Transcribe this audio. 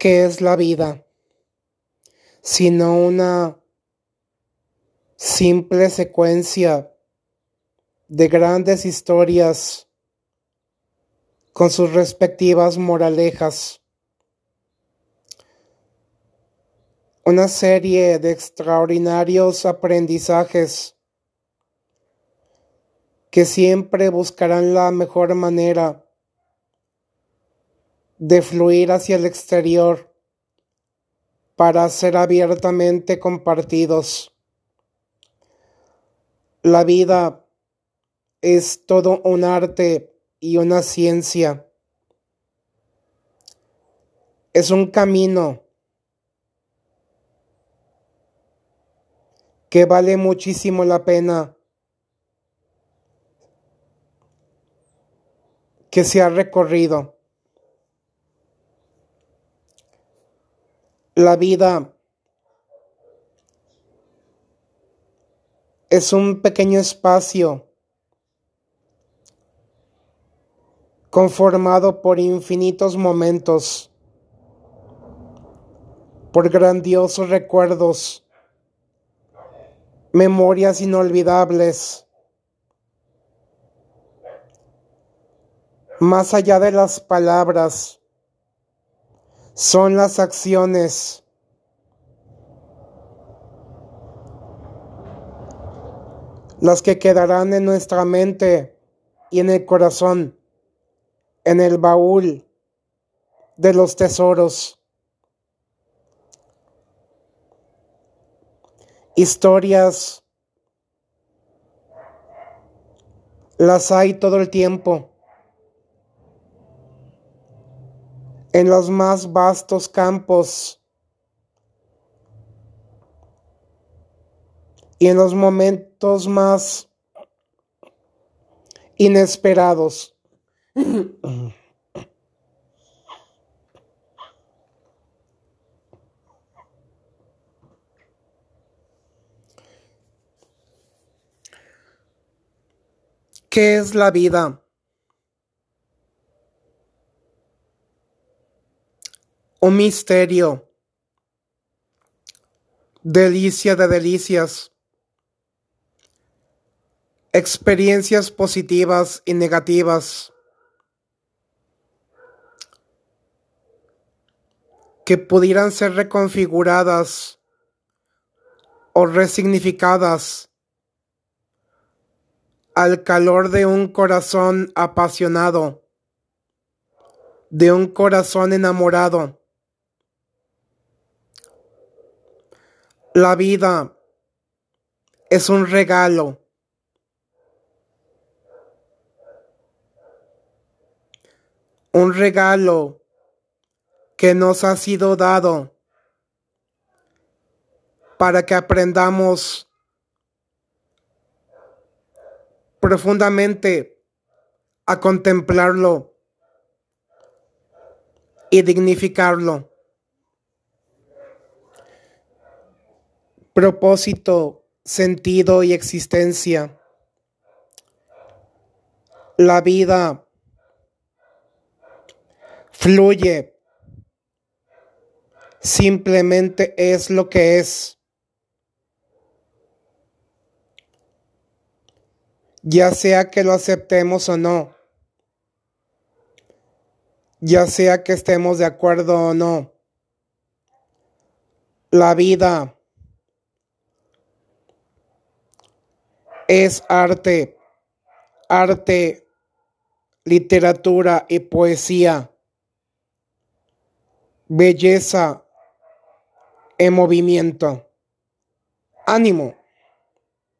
¿Qué es la vida? Sino una simple secuencia de grandes historias con sus respectivas moralejas. Una serie de extraordinarios aprendizajes que siempre buscarán la mejor manera de fluir hacia el exterior para ser abiertamente compartidos. La vida es todo un arte y una ciencia. Es un camino que vale muchísimo la pena que se ha recorrido. La vida es un pequeño espacio conformado por infinitos momentos, por grandiosos recuerdos, memorias inolvidables, más allá de las palabras, son las acciones. las que quedarán en nuestra mente y en el corazón, en el baúl de los tesoros. Historias las hay todo el tiempo. En los más vastos campos y en los momentos más inesperados. ¿Qué es la vida? Un misterio, delicia de delicias, experiencias positivas y negativas. Que pudieran ser reconfiguradas o resignificadas al calor de un corazón apasionado, de un corazón enamorado La vida es un regalo. Un regalo que nos ha sido dado para que aprendamos profundamente a contemplarlo y dignificarlo. Propósito, sentido y existencia. La vida fluye, simplemente es lo que es. Ya sea que lo aceptemos o no, ya sea que estemos de acuerdo o no, la vida es arte, arte, literatura y poesía, belleza en movimiento. Ánimo.